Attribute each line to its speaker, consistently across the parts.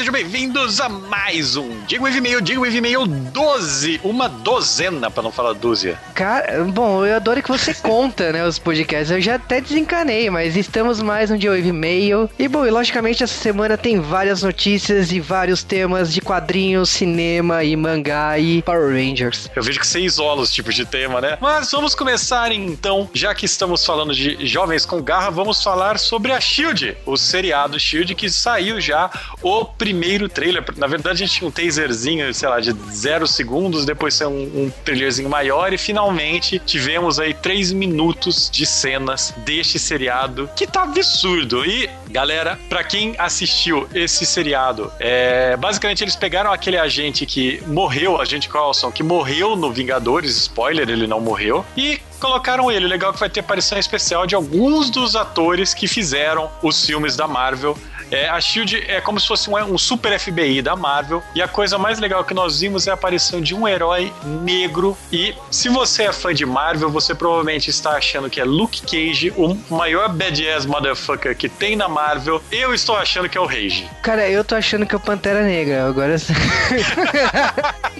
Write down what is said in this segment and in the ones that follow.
Speaker 1: sejam bem-vindos a mais um Digo Wave Mail, Digo Wave Mail 12, uma dozena, pra não falar dúzia.
Speaker 2: Cara, bom, eu adoro que você conta, né, os podcasts. Eu já até desencanei, mas estamos mais um Digo Wave Mail. E bom, e logicamente essa semana tem várias notícias e vários temas de quadrinhos, cinema e mangá e Power Rangers.
Speaker 1: Eu vejo que você isola os tipos de tema, né? Mas vamos começar então, já que estamos falando de jovens com garra, vamos falar sobre a Shield, o seriado Shield que saiu já o primeiro trailer. Na verdade, a gente tinha um taserzinho, sei lá, de zero segundos, depois saiu um, um trailerzinho maior e finalmente tivemos aí três minutos de cenas deste seriado que tá absurdo. E, galera, para quem assistiu esse seriado, é, basicamente eles pegaram aquele agente que morreu, agente Carlson, que morreu no Vingadores, spoiler, ele não morreu, e colocaram ele. Legal que vai ter aparição especial de alguns dos atores que fizeram os filmes da Marvel. É, a Shield é como se fosse um, um, super FBI da Marvel. E a coisa mais legal que nós vimos é a aparição de um herói negro. E se você é fã de Marvel, você provavelmente está achando que é Luke Cage, o maior badass motherfucker que tem na Marvel. Eu estou achando que é o Rage.
Speaker 2: Cara, eu tô achando que é o Pantera Negra. Agora.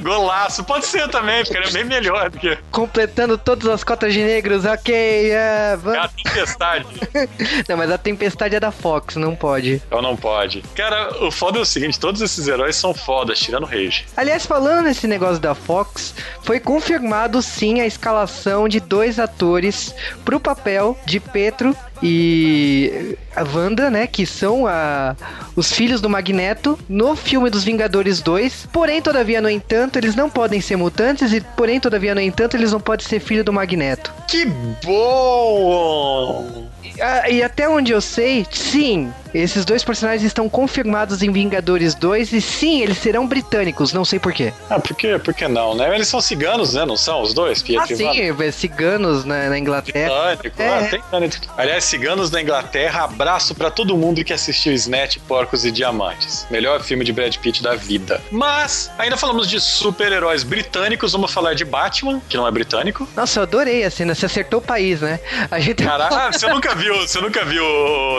Speaker 1: Golaço. Pode ser também, porque ele é bem melhor do que.
Speaker 2: Completando todas as cotas de negros, ok. É,
Speaker 1: vamos... é a tempestade.
Speaker 2: não, mas a tempestade é da Fox, não pode.
Speaker 1: Ou não pode. Cara, o foda é o seguinte: todos esses heróis são fodas, tirando o Rage.
Speaker 2: Aliás, falando nesse negócio da Fox, foi confirmado sim a escalação de dois atores pro papel de Petro e a Wanda, né, que são a, os filhos do Magneto no filme dos Vingadores 2. Porém, todavia, no entanto, eles não podem ser mutantes e, porém, todavia, no entanto, eles não podem ser filho do Magneto.
Speaker 1: Que bom!
Speaker 2: Ah, e até onde eu sei, sim, esses dois personagens estão confirmados em Vingadores 2 e sim, eles serão britânicos, não sei porquê.
Speaker 1: Ah, por quê? Por que não, né? Eles são ciganos, né? Não são os dois?
Speaker 2: ah, sim, é, ciganos na, na Inglaterra.
Speaker 1: Britânico, é. ah, tem... Aliás, ciganos na Inglaterra, abraço para todo mundo que assistiu Snatch, Porcos e Diamantes. Melhor filme de Brad Pitt da vida. Mas, ainda falamos de super-heróis britânicos, vamos falar de Batman, que não é britânico.
Speaker 2: Nossa, eu adorei a cena, você acertou o país, né?
Speaker 1: A gente... Caralho, você nunca viu, você nunca viu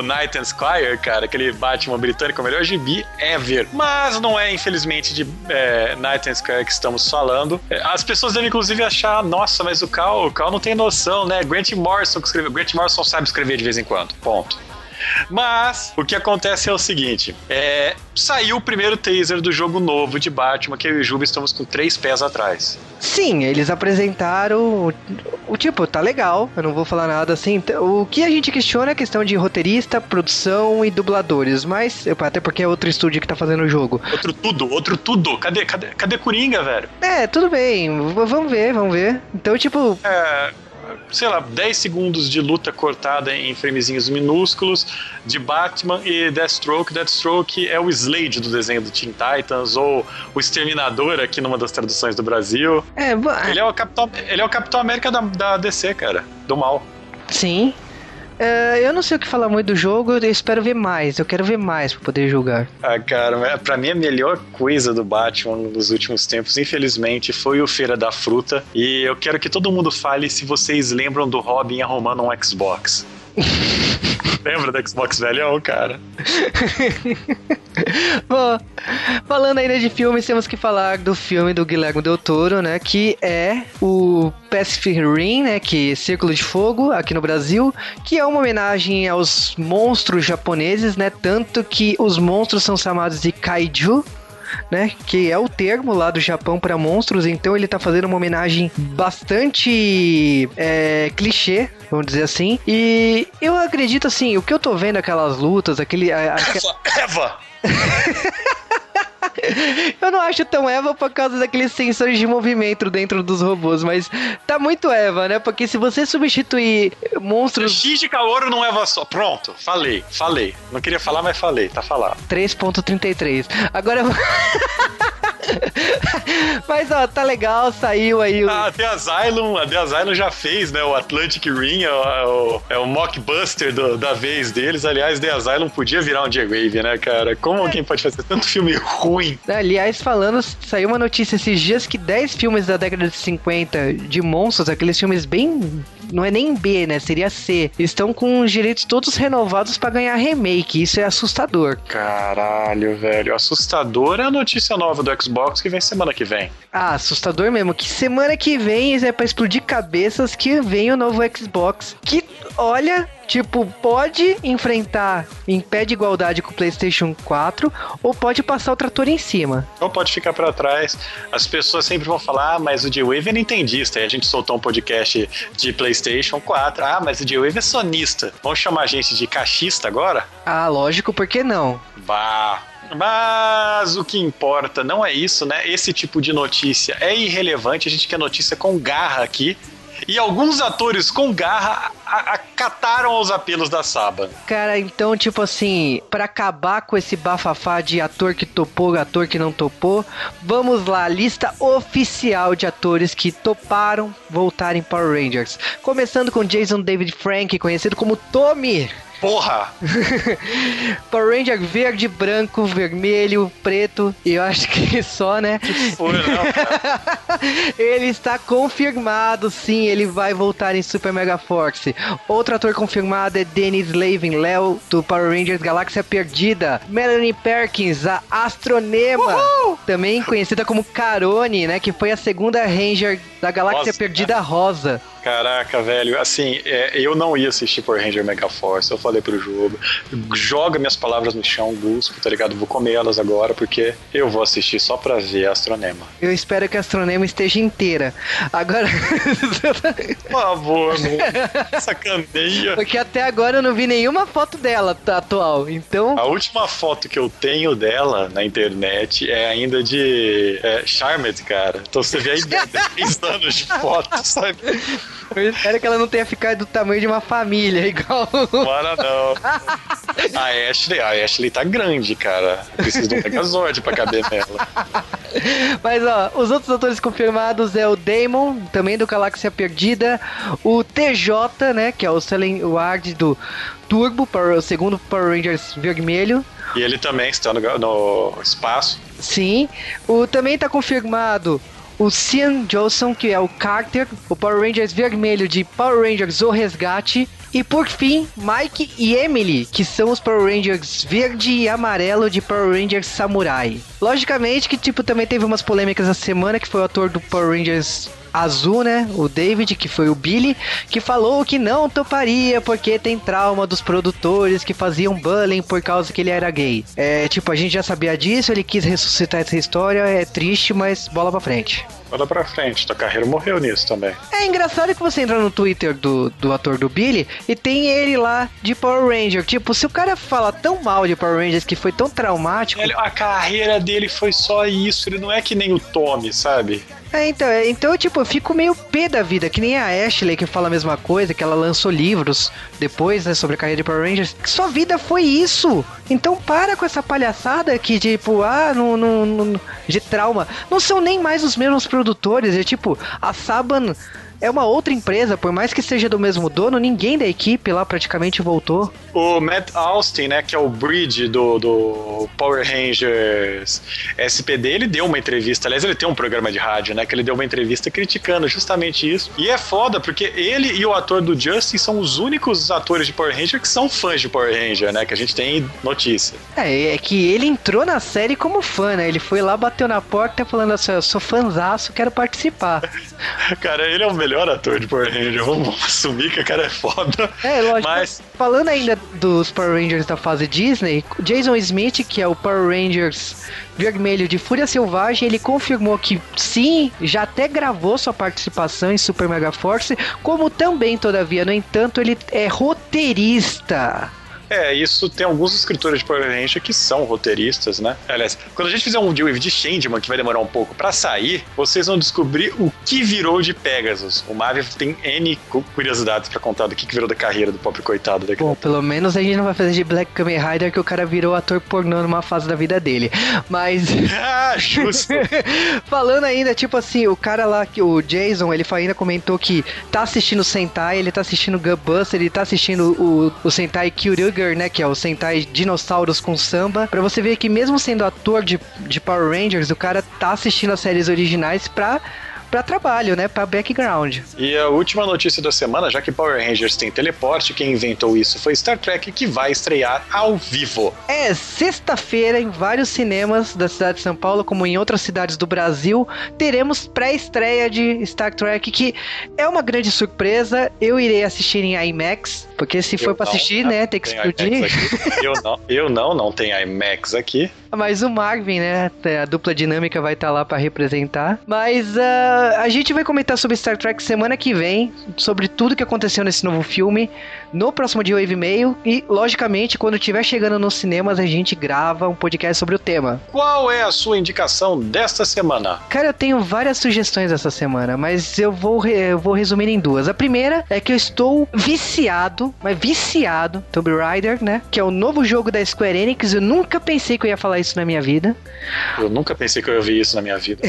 Speaker 1: Night and Squire, cara? Aquele Batman britânico, o melhor gibi ever. Mas não é, infelizmente, de é, Night and Squire que estamos falando. É, as pessoas devem, inclusive, achar, nossa, mas o Cal, o Cal não tem noção, né? Grant Morrison que escreveu. Grant Morrison sabe escrever de vez em quando. Ponto. Mas o que acontece é o seguinte: é, saiu o primeiro taser do jogo novo de Batman, que eu e o Juba estamos com três pés atrás.
Speaker 2: Sim, eles apresentaram o, o, tipo, tá legal, eu não vou falar nada assim. O que a gente questiona é a questão de roteirista, produção e dubladores, mas até porque é outro estúdio que tá fazendo o jogo.
Speaker 1: Outro tudo, outro tudo. Cadê, cadê, cadê Coringa, velho?
Speaker 2: É, tudo bem, vamos ver, vamos ver. Então, tipo.
Speaker 1: É sei lá, 10 segundos de luta cortada em framezinhos minúsculos de Batman e Deathstroke. Deathstroke é o Slade do desenho do Teen Titans ou o Exterminador aqui numa das traduções do Brasil. É, ele é o Capitão, ele é o Capitão América da, da DC, cara, do mal.
Speaker 2: Sim, Uh, eu não sei o que falar muito do jogo, eu espero ver mais. Eu quero ver mais pra poder julgar.
Speaker 1: Ah, cara, pra mim a melhor coisa do Batman nos últimos tempos, infelizmente, foi o Feira da Fruta. E eu quero que todo mundo fale se vocês lembram do Robin arrumando um Xbox. Lembra do Xbox velhão, cara?
Speaker 2: Bom, falando ainda de filmes, temos que falar do filme do Guilherme Del Toro, né? Que é o Pacific Rim, né? Que é Círculo de Fogo, aqui no Brasil, que é uma homenagem aos monstros japoneses, né? Tanto que os monstros são chamados de Kaiju, né? Que é o termo lá do Japão para monstros. Então ele tá fazendo uma homenagem bastante é, clichê, vamos dizer assim. E eu acredito assim, o que eu tô vendo aquelas lutas, aquele. A, a...
Speaker 1: Eva! Eva!
Speaker 2: Eu não acho tão Eva por causa daqueles sensores de movimento dentro dos robôs, mas tá muito Eva, né? Porque se você substituir monstros.
Speaker 1: X de calor não Eva só. Pronto, falei, falei. Não queria falar, mas falei, tá falado.
Speaker 2: 3.33. Agora. Mas ó, tá legal, saiu aí.
Speaker 1: O... Ah, a The Asylum, a The Asylum já fez, né? O Atlantic Ring, é o, é o mockbuster do, da vez deles. Aliás, The Asylum podia virar um J-Wave, né, cara? Como é. alguém pode fazer tanto filme ruim?
Speaker 2: Aliás, falando, saiu uma notícia esses dias que 10 filmes da década de 50 de monstros, aqueles filmes bem não é nem B, né? Seria C. Estão com os direitos todos renovados para ganhar remake. Isso é assustador.
Speaker 1: Caralho, velho. Assustador é a notícia nova do Xbox que vem semana que vem.
Speaker 2: Ah, assustador mesmo. Que semana que vem é para explodir cabeças que vem o novo Xbox. Que, olha, Tipo, pode enfrentar em pé de igualdade com o PlayStation 4 ou pode passar o trator em cima.
Speaker 1: Ou pode ficar para trás. As pessoas sempre vão falar, ah, mas o G-Wave é nintendista. E a gente soltou um podcast de PlayStation 4. Ah, mas o G-Wave é sonista. Vamos chamar a gente de cachista agora?
Speaker 2: Ah, lógico, por que não?
Speaker 1: Bah, mas o que importa não é isso, né? Esse tipo de notícia é irrelevante. A gente quer notícia com garra aqui. E alguns atores com garra acataram os apelos da Saba.
Speaker 2: Cara, então, tipo assim, para acabar com esse bafafá de ator que topou, ator que não topou, vamos lá, lista oficial de atores que toparam voltar em Power Rangers. Começando com Jason David Frank, conhecido como Tommy
Speaker 1: porra!
Speaker 2: Power Ranger verde, branco, vermelho, preto, e eu acho que só, né?
Speaker 1: Que foi, não, cara.
Speaker 2: ele está confirmado, sim, ele vai voltar em Super Mega Force. Outro ator confirmado é Dennis Levin, Léo, do Power Rangers Galáxia Perdida. Melanie Perkins, a Astronema, Uhul! também conhecida como Carone, né? Que foi a segunda Ranger da Galáxia Nossa, Perdida Rosa.
Speaker 1: Caraca, velho, assim, é, eu não ia assistir Power Ranger Mega Force, eu falei pro jogo, joga minhas palavras no chão, busco, tá ligado? Vou comer elas agora, porque eu vou assistir só pra ver a Astronema.
Speaker 2: Eu espero que a Astronema esteja inteira. Agora...
Speaker 1: Por favor, não sacaneia.
Speaker 2: Porque até agora eu não vi nenhuma foto dela atual, então...
Speaker 1: A última foto que eu tenho dela na internet é ainda de é, Charmed, cara. Então você vê aí 10 anos de foto, sabe?
Speaker 2: Eu espero que ela não tenha ficado do tamanho de uma família, igual.
Speaker 1: Bora não. A Ashley, a Ashley tá grande, cara. Precisa de um Megazord pra caber nela.
Speaker 2: Mas ó, os outros atores confirmados é o Damon, também do Galáxia Perdida, o TJ, né, que é o Selen Ward do Turbo, para o segundo Power Rangers vermelho.
Speaker 1: E ele também está no, no espaço.
Speaker 2: Sim. O também tá confirmado o Cian Johnson, que é o Carter, o Power Rangers vermelho de Power Rangers O Resgate, e por fim, Mike e Emily, que são os Power Rangers verde e amarelo de Power Rangers Samurai. Logicamente que tipo também teve umas polêmicas essa semana que foi o ator do Power Rangers azul, né? O David, que foi o Billy, que falou que não toparia porque tem trauma dos produtores que faziam bullying por causa que ele era gay. É, tipo, a gente já sabia disso, ele quis ressuscitar essa história, é triste, mas bola pra frente.
Speaker 1: Bola pra frente, tua carreira morreu nisso também.
Speaker 2: É engraçado que você entra no Twitter do, do ator do Billy e tem ele lá de Power Ranger. Tipo, se o cara fala tão mal de Power Rangers que foi tão traumático.
Speaker 1: Ele, a carreira dele foi só isso, ele não é que nem o Tommy, sabe?
Speaker 2: É, então, é, então, tipo, eu fico meio pé da vida, que nem a Ashley que fala a mesma coisa, que ela lançou livros depois, né, sobre a carreira de Power Rangers. Sua vida foi isso! Então para com essa palhaçada que, tipo, ah, de trauma. Não são nem mais os mesmos produtores, é tipo, a Saban é uma outra empresa, por mais que seja do mesmo dono, ninguém da equipe lá praticamente voltou.
Speaker 1: O Matt Austin, né, que é o Bridge do, do Power Rangers SPD, ele deu uma entrevista, aliás, ele tem um programa de rádio, né, que ele deu uma entrevista criticando justamente isso. E é foda, porque ele e o ator do Justin são os únicos atores de Power Ranger que são fãs de Power Ranger, né, que a gente tem notícia.
Speaker 2: É, é que ele entrou na série como fã, né, ele foi lá, bateu na porta falando assim, eu sou fãzaço, quero participar.
Speaker 1: Cara, ele é o melhor melhor ator de Power Ranger. Vamos assumir que a cara é foda.
Speaker 2: É, lógico. Mas... Falando ainda dos Power Rangers da fase Disney, Jason Smith, que é o Power Rangers vermelho de Fúria Selvagem, ele confirmou que sim, já até gravou sua participação em Super Mega Force, como também, todavia, no entanto, ele é roteirista.
Speaker 1: É, isso tem alguns escritores de Power Ranger que são roteiristas, né? Aliás, quando a gente fizer um deal de Changeman, que vai demorar um pouco para sair, vocês vão descobrir o que virou de Pegasus. O Marvel tem N curiosidades para contar do que virou da carreira do pobre coitado daquele.
Speaker 2: Bom, pelo menos a gente não vai fazer de Black Kamen Rider que o cara virou ator pornô numa fase da vida dele. Mas.
Speaker 1: ah, justo!
Speaker 2: Falando ainda, tipo assim, o cara lá, o Jason, ele ainda comentou que tá assistindo Sentai, ele tá assistindo Gunbuster, ele tá assistindo o, o Sentai Né, que é o Sentai Dinossauros com Samba, para você ver que mesmo sendo ator de, de Power Rangers, o cara tá assistindo as séries originais pra para trabalho, né? Para background.
Speaker 1: E a última notícia da semana, já que Power Rangers tem teleporte, quem inventou isso foi Star Trek, que vai estrear ao vivo.
Speaker 2: É, sexta-feira, em vários cinemas da cidade de São Paulo, como em outras cidades do Brasil, teremos pré-estreia de Star Trek, que é uma grande surpresa. Eu irei assistir em IMAX, porque se for para assistir, né, tem que explodir.
Speaker 1: Eu não, eu não, não tenho IMAX aqui.
Speaker 2: Mas o Marvin, né? A dupla dinâmica vai estar tá lá para representar. Mas uh, a gente vai comentar sobre Star Trek semana que vem, sobre tudo que aconteceu nesse novo filme, no próximo dia 8 e meio. E, logicamente, quando estiver chegando nos cinemas, a gente grava um podcast sobre o tema.
Speaker 1: Qual é a sua indicação desta semana?
Speaker 2: Cara, eu tenho várias sugestões essa semana, mas eu vou, eu vou resumir em duas. A primeira é que eu estou viciado, mas viciado, Tomb Raider, né? Que é o novo jogo da Square Enix. Eu nunca pensei que eu ia falar isso na minha vida.
Speaker 1: Eu nunca pensei que eu ia ouvir isso na minha vida.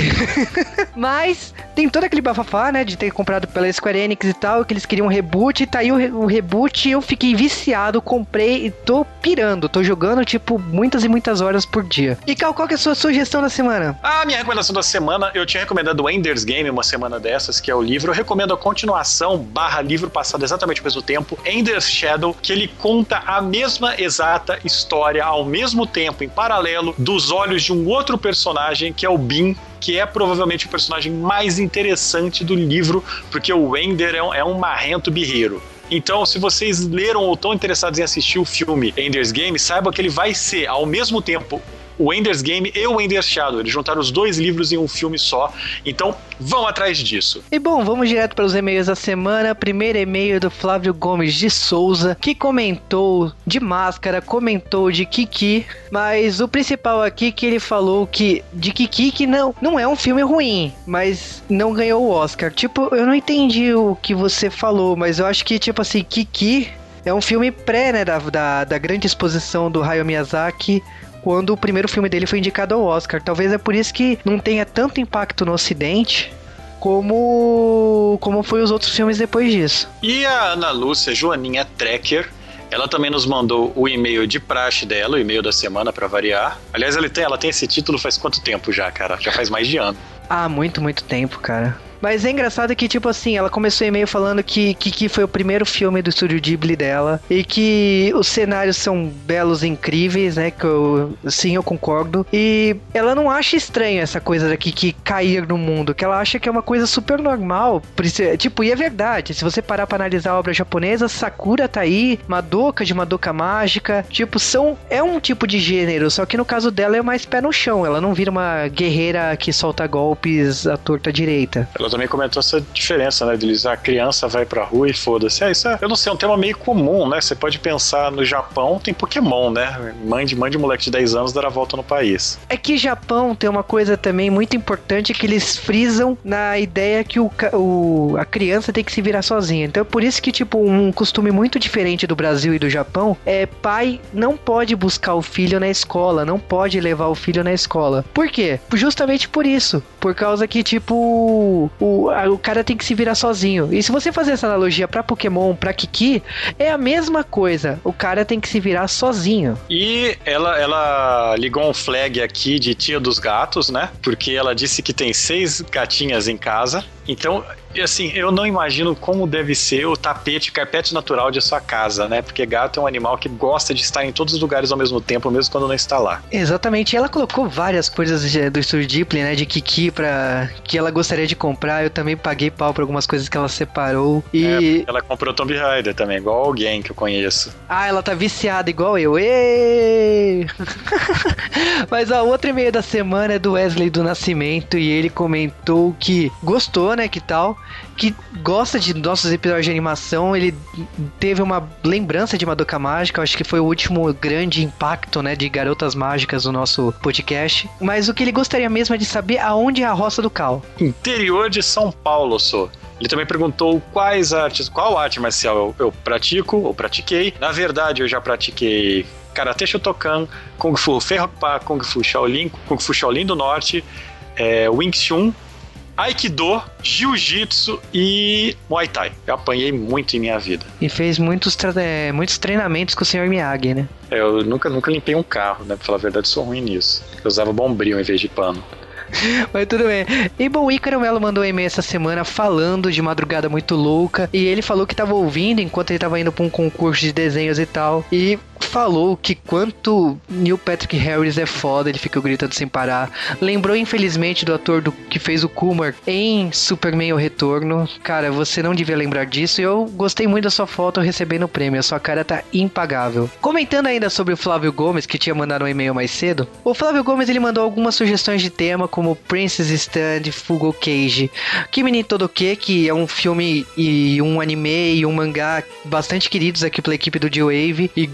Speaker 2: Mas tem todo aquele bafafá, né, de ter comprado pela Square Enix e tal, que eles queriam um reboot, e tá aí o, re o reboot, eu fiquei viciado, comprei e tô pirando, tô jogando, tipo, muitas e muitas horas por dia. E Cal, qual que é a sua sugestão da semana?
Speaker 1: A minha recomendação da semana, eu tinha recomendado o Ender's Game uma semana dessas, que é o livro, eu recomendo a continuação barra livro passado exatamente ao mesmo tempo, Ender's Shadow, que ele conta a mesma exata história ao mesmo tempo, em paralelo, dos olhos de um outro personagem, que é o Bin, que é provavelmente o personagem mais interessante do livro, porque o Wender é um, é um marrento birreiro. Então, se vocês leram ou estão interessados em assistir o filme Ender's Game, saiba que ele vai ser, ao mesmo tempo, o Ender's Game e o Ender's Shadow. Eles juntaram os dois livros em um filme só. Então, vão atrás disso.
Speaker 2: E bom, vamos direto para os e-mails da semana. Primeiro e-mail do Flávio Gomes de Souza, que comentou de máscara, comentou de Kiki, mas o principal aqui que ele falou que de Kiki que não, não é um filme ruim, mas não ganhou o Oscar. Tipo, eu não entendi o que você falou, mas eu acho que tipo assim, Kiki é um filme pré, né, da, da, da grande exposição do Hayao Miyazaki quando o primeiro filme dele foi indicado ao Oscar. Talvez é por isso que não tenha tanto impacto no Ocidente como como foi os outros filmes depois disso.
Speaker 1: E a Ana Lúcia Joaninha Trekker ela também nos mandou o e-mail de praxe dela, o e-mail da semana para variar. Aliás, ela tem, ela tem esse título faz quanto tempo já, cara? Já faz mais de ano.
Speaker 2: Ah, muito, muito tempo, cara. Mas é engraçado que, tipo assim, ela começou o e-mail falando que Kiki foi o primeiro filme do estúdio Ghibli dela e que os cenários são belos e incríveis, né? Que eu, sim, eu concordo. E ela não acha estranho essa coisa da Kiki cair no mundo, que ela acha que é uma coisa super normal. Tipo, e é verdade. Se você parar pra analisar a obra japonesa, Sakura tá aí, Madoka de Madoka Mágica, tipo, são. É um tipo de gênero, só que no caso dela é mais pé no chão. Ela não vira uma guerreira que solta golpes à torta direita.
Speaker 1: Ela também comentou essa diferença, né? Deles, a criança vai pra rua e foda-se. É, isso é, eu não sei, é um tema meio comum, né? Você pode pensar no Japão, tem Pokémon, né? Mãe de, mãe de moleque de 10 anos dar a volta no país.
Speaker 2: É que Japão tem uma coisa também muito importante que eles frisam na ideia que o, o, a criança tem que se virar sozinha. Então é por isso que, tipo, um costume muito diferente do Brasil e do Japão é pai não pode buscar o filho na escola, não pode levar o filho na escola. Por quê? Justamente por isso. Por causa que, tipo, o, a, o cara tem que se virar sozinho. E se você fazer essa analogia para Pokémon, para Kiki, é a mesma coisa. O cara tem que se virar sozinho.
Speaker 1: E ela, ela ligou um flag aqui de tia dos gatos, né? Porque ela disse que tem seis gatinhas em casa. Então, assim, eu não imagino como deve ser o tapete, o carpete natural de sua casa, né? Porque gato é um animal que gosta de estar em todos os lugares ao mesmo tempo, mesmo quando não está lá.
Speaker 2: Exatamente. E ela colocou várias coisas do Estúdio Ghibli, né? De Kiki pra... que ela gostaria de comprar. Eu também paguei pau por algumas coisas que ela separou. E...
Speaker 1: É, ela comprou Tomb Raider também, igual alguém que eu conheço.
Speaker 2: Ah, ela tá viciada igual eu. Mas ó, o outro e-mail da semana é do Wesley do Nascimento e ele comentou que gostou, né, que tal, que gosta de nossos episódios de animação, ele teve uma lembrança de Madoka Mágica, acho que foi o último grande impacto, né, de Garotas Mágicas no nosso podcast. Mas o que ele gostaria mesmo é de saber aonde é a Roça do Cal.
Speaker 1: Interior de São Paulo, sou. Ele também perguntou quais artes, qual arte marcial eu, eu pratico ou pratiquei. Na verdade, eu já pratiquei Karate Shotokan, Kung Fu Ferropa, Kung Fu Shaolin, Kung Fu Shaolin do Norte, é, Wing Chun, Aikido, Jiu-Jitsu e Muay Thai. Eu apanhei muito em minha vida.
Speaker 2: E fez muitos, é, muitos treinamentos com o Sr. Miyagi, né?
Speaker 1: É, eu nunca, nunca limpei um carro, né? Pra falar a verdade, sou ruim nisso. Eu usava bombril em vez de pano.
Speaker 2: Mas tudo bem. E bom, o Ícaro Melo mandou um e-mail essa semana falando de Madrugada Muito Louca. E ele falou que tava ouvindo enquanto ele tava indo pra um concurso de desenhos e tal. E falou que quanto Neil Patrick Harris é foda, ele ficou gritando sem parar. Lembrou, infelizmente, do ator do, que fez o Kumar em Superman O Retorno. Cara, você não devia lembrar disso. E eu gostei muito da sua foto recebendo o prêmio. A sua cara tá impagável. Comentando ainda sobre o Flávio Gomes, que tinha mandado um e-mail mais cedo. O Flávio Gomes ele mandou algumas sugestões de tema, como Princess Stand, Fugo Cage, Kimi Todoke, que é um filme e um anime e um mangá bastante queridos aqui pela equipe do G-Wave. E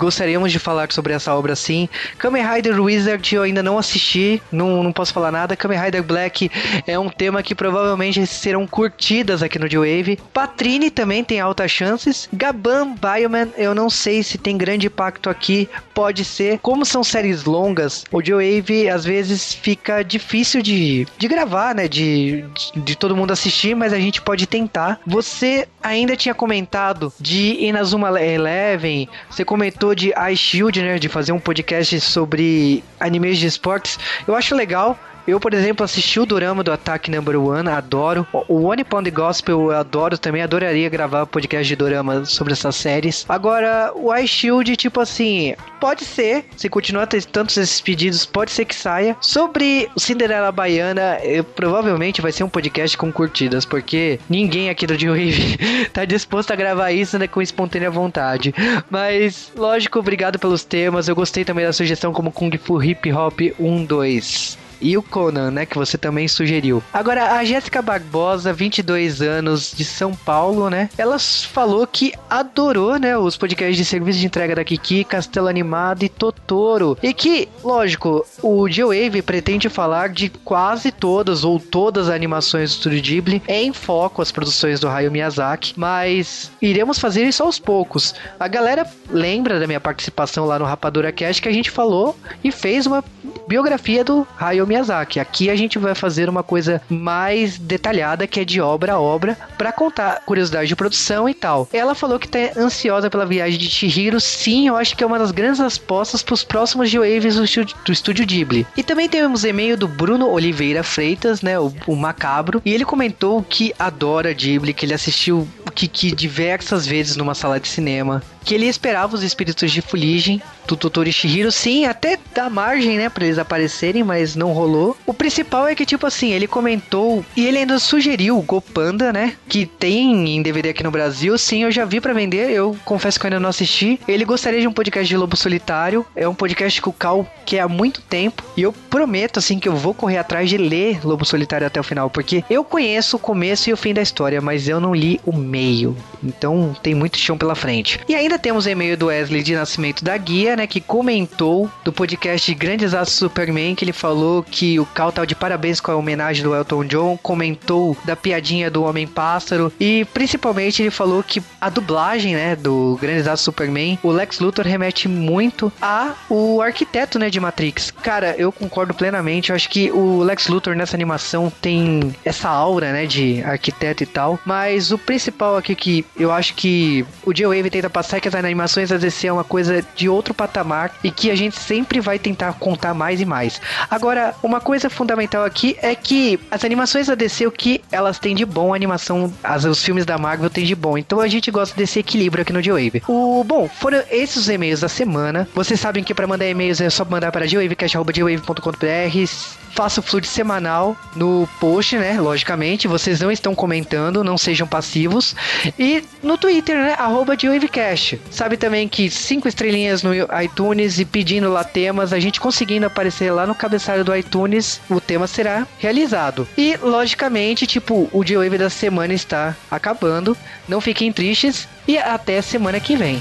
Speaker 2: de falar sobre essa obra sim. Kamen Rider Wizard eu ainda não assisti, não, não posso falar nada. Kamen Rider Black é um tema que provavelmente serão curtidas aqui no G-Wave. Patrine também tem altas chances. Gaban Bioman, eu não sei se tem grande impacto aqui, pode ser. Como são séries longas, o G-Wave às vezes fica difícil de, de gravar, né? De, de, de todo mundo assistir, mas a gente pode tentar. Você ainda tinha comentado de Inazuma Eleven, você comentou de Ice Shield, né? De fazer um podcast sobre animes de esportes. Eu acho legal. Eu, por exemplo, assisti o Dorama do Attack Number One, adoro. O One Pound Gospel eu adoro também, adoraria gravar podcast de Dorama sobre essas séries. Agora, o Ice Shield, tipo assim, pode ser, se continuar tendo tantos esses pedidos, pode ser que saia. Sobre o Cinderela Baiana, eu, provavelmente vai ser um podcast com curtidas, porque ninguém aqui do J-Wave tá disposto a gravar isso né, com espontânea vontade. Mas, lógico, obrigado pelos temas. Eu gostei também da sugestão como Kung Fu Hip Hop 1, 2 e o Conan, né, que você também sugeriu. Agora, a Jéssica Barbosa, 22 anos, de São Paulo, né, ela falou que adorou, né, os podcasts de serviço de entrega da Kiki, Castelo Animado e Totoro. E que, lógico, o G-Wave pretende falar de quase todas ou todas as animações do Studio Ghibli em foco as produções do Hayao Miyazaki, mas iremos fazer isso aos poucos. A galera lembra da minha participação lá no Rapadura Cast que a gente falou e fez uma biografia do Hayao Miyazaki. Aqui a gente vai fazer uma coisa mais detalhada, que é de obra a obra, para contar curiosidade de produção e tal. Ela falou que tá ansiosa pela viagem de Chihiro. Sim, eu acho que é uma das grandes apostas para os próximos G-Waves do, do estúdio Ghibli. E também temos e-mail do Bruno Oliveira Freitas, né, o, o Macabro, e ele comentou que adora Ghibli, que ele assistiu Kiki diversas vezes numa sala de cinema, que ele esperava os espíritos de fuligem do Totoro e Shihiro, sim, até dá margem, né, para eles aparecerem, mas não rolou. O principal é que, tipo assim, ele comentou e ele ainda sugeriu o Gopanda, né, que tem em DVD aqui no Brasil. Sim, eu já vi para vender, eu confesso que eu ainda não assisti. Ele gostaria de um podcast de Lobo Solitário, é um podcast que o Cal quer há muito tempo, e eu prometo, assim, que eu vou correr atrás de ler Lobo Solitário até o final, porque eu conheço o começo e o fim da história, mas eu não li o meio. Então tem muito chão pela frente. E ainda temos e-mail do Wesley de Nascimento da Guia, né, que comentou do podcast Grandes Aços Superman, que ele falou que o Cal tá de parabéns com a homenagem do Elton John, comentou da piadinha do Homem-Pássaro e principalmente ele falou que a dublagem, né, do Grandes Aços Superman, o Lex Luthor remete muito a o arquiteto, né, de Matrix. Cara, eu concordo plenamente, eu acho que o Lex Luthor nessa animação tem essa aura, né, de arquiteto e tal, mas o principal aqui que eu acho que o J-Wave tenta passar é que as animações da DC é uma coisa de outro patamar e que a gente sempre vai tentar contar mais e mais. Agora, uma coisa fundamental aqui é que as animações da DC, o que elas têm de bom, a animação, as, os filmes da Marvel têm de bom. Então a gente gosta desse equilíbrio aqui no J-Wave. O, bom, foram esses os e-mails da semana. Vocês sabem que para mandar e-mails é só mandar para jwavecast.com.br faço fluid semanal no post, né? Logicamente, vocês não estão comentando, não sejam passivos. E no Twitter, né? Arroba. Sabe também que cinco estrelinhas no iTunes e pedindo lá temas, a gente conseguindo aparecer lá no cabeçalho do iTunes, o tema será realizado. E, logicamente, tipo, o J-Wave da semana está acabando. Não fiquem tristes e até semana que vem.